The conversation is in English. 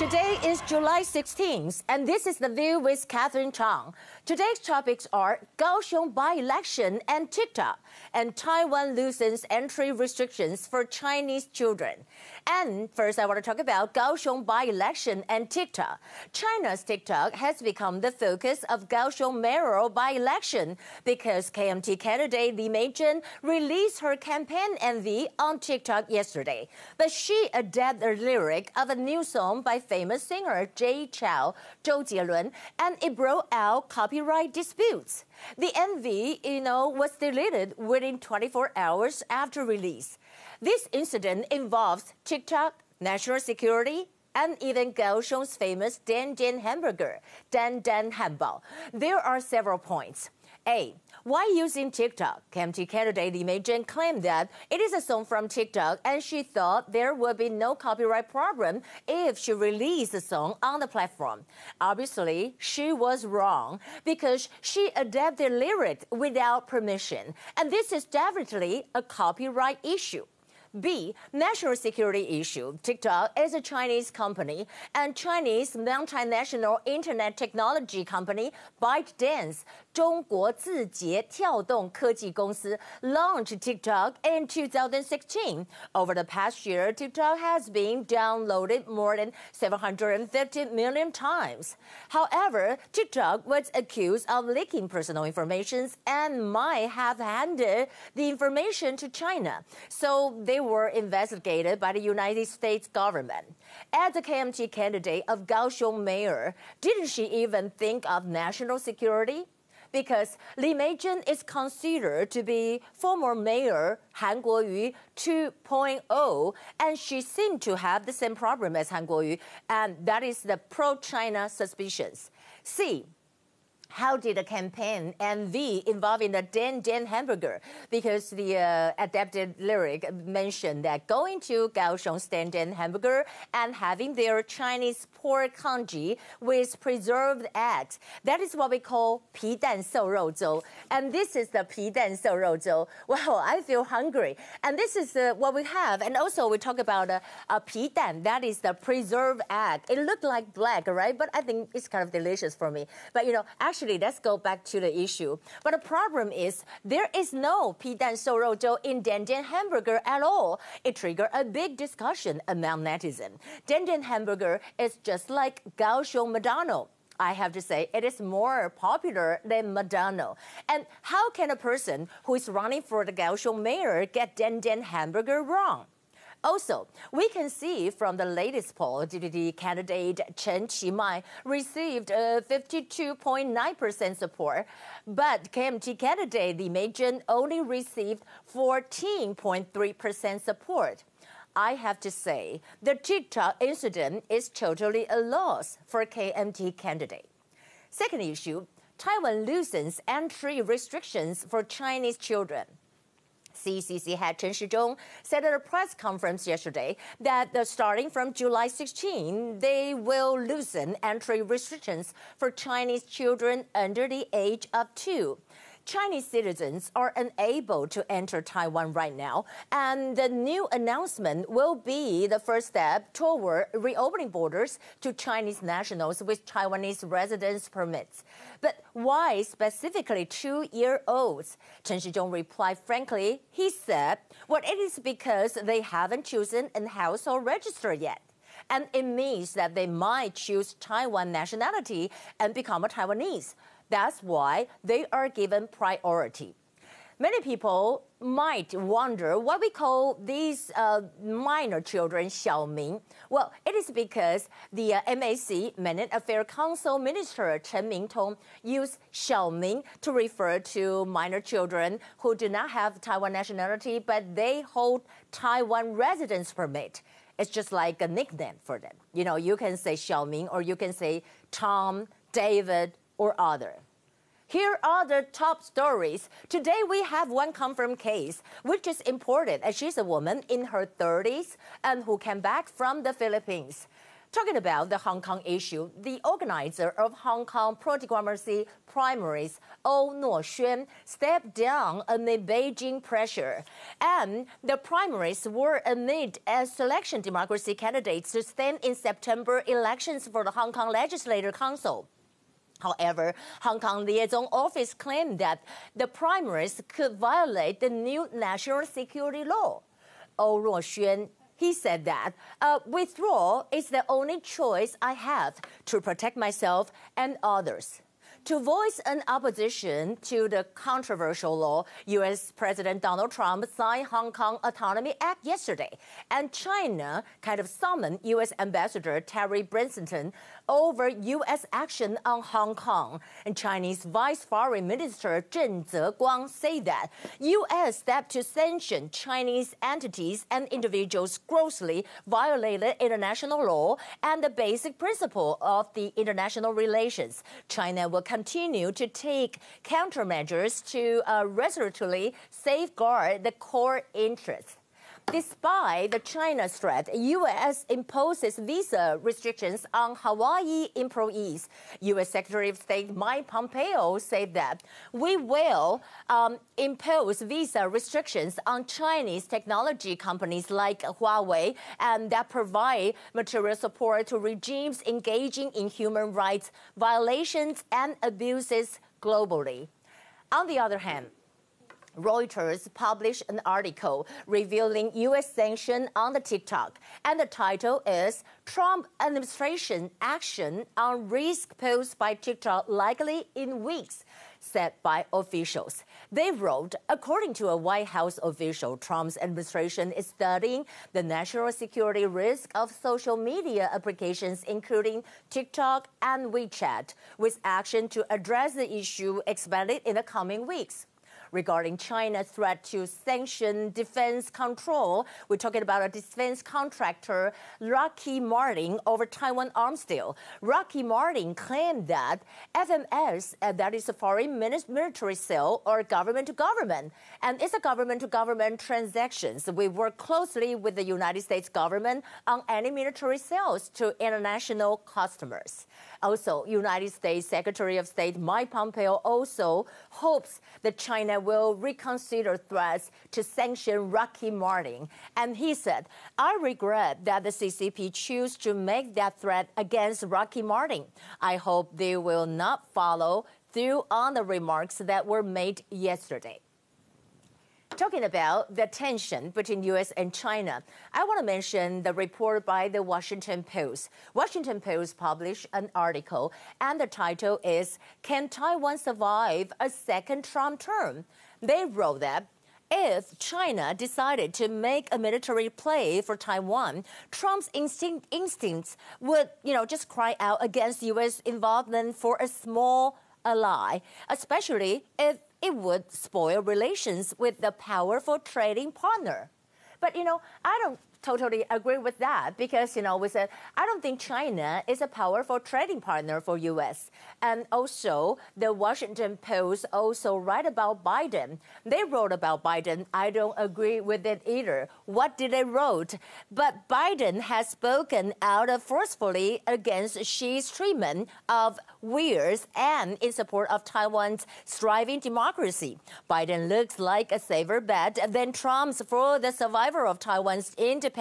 Today is July 16th, and this is The View with Catherine Chang. Today's topics are Kaohsiung by-election and TikTok, and Taiwan loosens entry restrictions for Chinese children. And first, I want to talk about Kaohsiung by-election and TikTok. China's TikTok has become the focus of Kaohsiung mayoral by-election because KMT candidate Li Meizhen released her campaign MV on TikTok yesterday. But she adapted a lyric of a new song by famous singer Jay Chou, Zhou Jielun, and it brought out copyright disputes. The MV, you know, was deleted within 24 hours after release. This incident involves TikTok, national security, and even Kaohsiung's famous Dan Dan hamburger, Dan Dan Hanbao. There are several points. A. Why using TikTok? KMT candidate Li claimed that it is a song from TikTok and she thought there would be no copyright problem if she released the song on the platform. Obviously, she was wrong because she adapted lyrics without permission. And this is definitely a copyright issue. B. National security issue. TikTok is a Chinese company, and Chinese multinational internet technology company ByteDance 中国字节跳动科技公司 launched TikTok in 2016. Over the past year, TikTok has been downloaded more than 750 million times. However, TikTok was accused of leaking personal information and might have handed the information to China. So they were investigated by the United States government. As a KMT candidate of Kaohsiung mayor, didn't she even think of national security? because Li Meizhen is considered to be former mayor Han Kuo-yu 2.0, and she seemed to have the same problem as Han Kuo-yu, and that is the pro-China suspicions. C how did the campaign MV involving the Dan Dan hamburger? Because the uh, adapted lyric mentioned that going to Kaohsiung's Dan Dan hamburger and having their Chinese pork congee with preserved eggs. That is what we call pi dan so rou zhou. And this is the pi dan so rou zhou. Wow, I feel hungry. And this is uh, what we have. And also we talk about uh, a pi dan, that is the preserved egg. It looked like black, right? But I think it's kind of delicious for me. But you know, actually actually, let's go back to the issue. But the problem is there is no pidan dough in Dan Dan hamburger at all. It triggered a big discussion among netizens. Dan Dan hamburger is just like Kaohsiung Madano. I have to say, it is more popular than McDonald. And how can a person who is running for the Kaohsiung mayor get Dan Dan hamburger wrong? Also, we can see from the latest poll, DPP candidate Chen Qimai received uh, 52.9% support, but KMT candidate Li Meizhen only received 14.3% support. I have to say, the TikTok incident is totally a loss for KMT candidate. Second issue, Taiwan loosens entry restrictions for Chinese children. CCC head Chen Shizhong said at a press conference yesterday that starting from July 16, they will loosen entry restrictions for Chinese children under the age of two. Chinese citizens are unable to enter Taiwan right now, and the new announcement will be the first step toward reopening borders to Chinese nationals with Taiwanese residence permits. But why specifically two-year-olds? Chen Shizhong replied frankly, he said, well, it is because they haven't chosen a household register yet and it means that they might choose Taiwan nationality and become a Taiwanese. That's why they are given priority. Many people might wonder why we call these uh, minor children Xiaoming. Well, it is because the uh, MAC, Mainland Affairs Council Minister Chen Mingtong, used Xiaoming to refer to minor children who do not have Taiwan nationality, but they hold Taiwan residence permit. It's just like a nickname for them. You know, you can say Xiaoming or you can say Tom, David, or other. Here are the top stories. Today we have one confirmed case, which is important as she's a woman in her 30s and who came back from the Philippines. Talking about the Hong Kong issue, the organizer of Hong Kong pro-democracy primaries, Oh Nuo-xuan, stepped down amid Beijing pressure. And the primaries were amid a selection democracy candidates to stand in September elections for the Hong Kong Legislative Council. However, Hong Kong Liaison Office claimed that the primaries could violate the new national security law. Oh Nuo-xuan he said that uh, withdrawal is the only choice I have to protect myself and others. To voice an opposition to the controversial law, U.S. President Donald Trump signed Hong Kong Autonomy Act yesterday, and China kind of summoned U.S. Ambassador Terry Branstad over U.S. action on Hong Kong. And Chinese Vice Foreign Minister Zheng Zeguang said that U.S. stepped to sanction Chinese entities and individuals grossly violated international law and the basic principle of the international relations. China will continue to take countermeasures to uh, resolutely safeguard the core interests Despite the China threat, U.S. imposes visa restrictions on Huawei employees. U.S. Secretary of State Mike Pompeo said that we will um, impose visa restrictions on Chinese technology companies like Huawei and that provide material support to regimes engaging in human rights violations and abuses globally. On the other hand, Reuters published an article revealing U.S. sanction on the TikTok, and the title is Trump administration action on risk posed by TikTok likely in weeks said by officials. They wrote, according to a White House official, Trump's administration is studying the national security risk of social media applications, including TikTok and WeChat, with action to address the issue expected in the coming weeks regarding China's threat to sanction defense control. We're talking about a defense contractor, Lockheed Martin, over Taiwan arms deal. Lockheed Martin claimed that FMS, uh, that is a foreign military sale or government to government, and it's a government to government transactions. We work closely with the United States government on any military sales to international customers. Also, United States Secretary of State Mike Pompeo also hopes that China will reconsider threats to sanction Lockheed Martin. And he said, I regret that the CCP choose to make that threat against Lockheed Martin. I hope they will not follow through on the remarks that were made yesterday talking about the tension between U.S. and China, I want to mention the report by the Washington Post. Washington Post published an article, and the title is "Can Taiwan Survive a Second Trump Term?" They wrote that if China decided to make a military play for Taiwan, Trump's instinct, instincts would, you know, just cry out against U.S. involvement for a small ally, especially if it would spoil relations with the powerful trading partner. But you know, I don't totally agree with that because you know we said I don't think China is a powerful trading partner for U.S. And also the Washington Post also write about Biden. They wrote about Biden. I don't agree with it either. What did they wrote? But Biden has spoken out forcefully against Xi's treatment of Uyghurs and in support of Taiwan's thriving democracy. Biden looks like a safer bet than Trump's for the survival of Taiwan's independence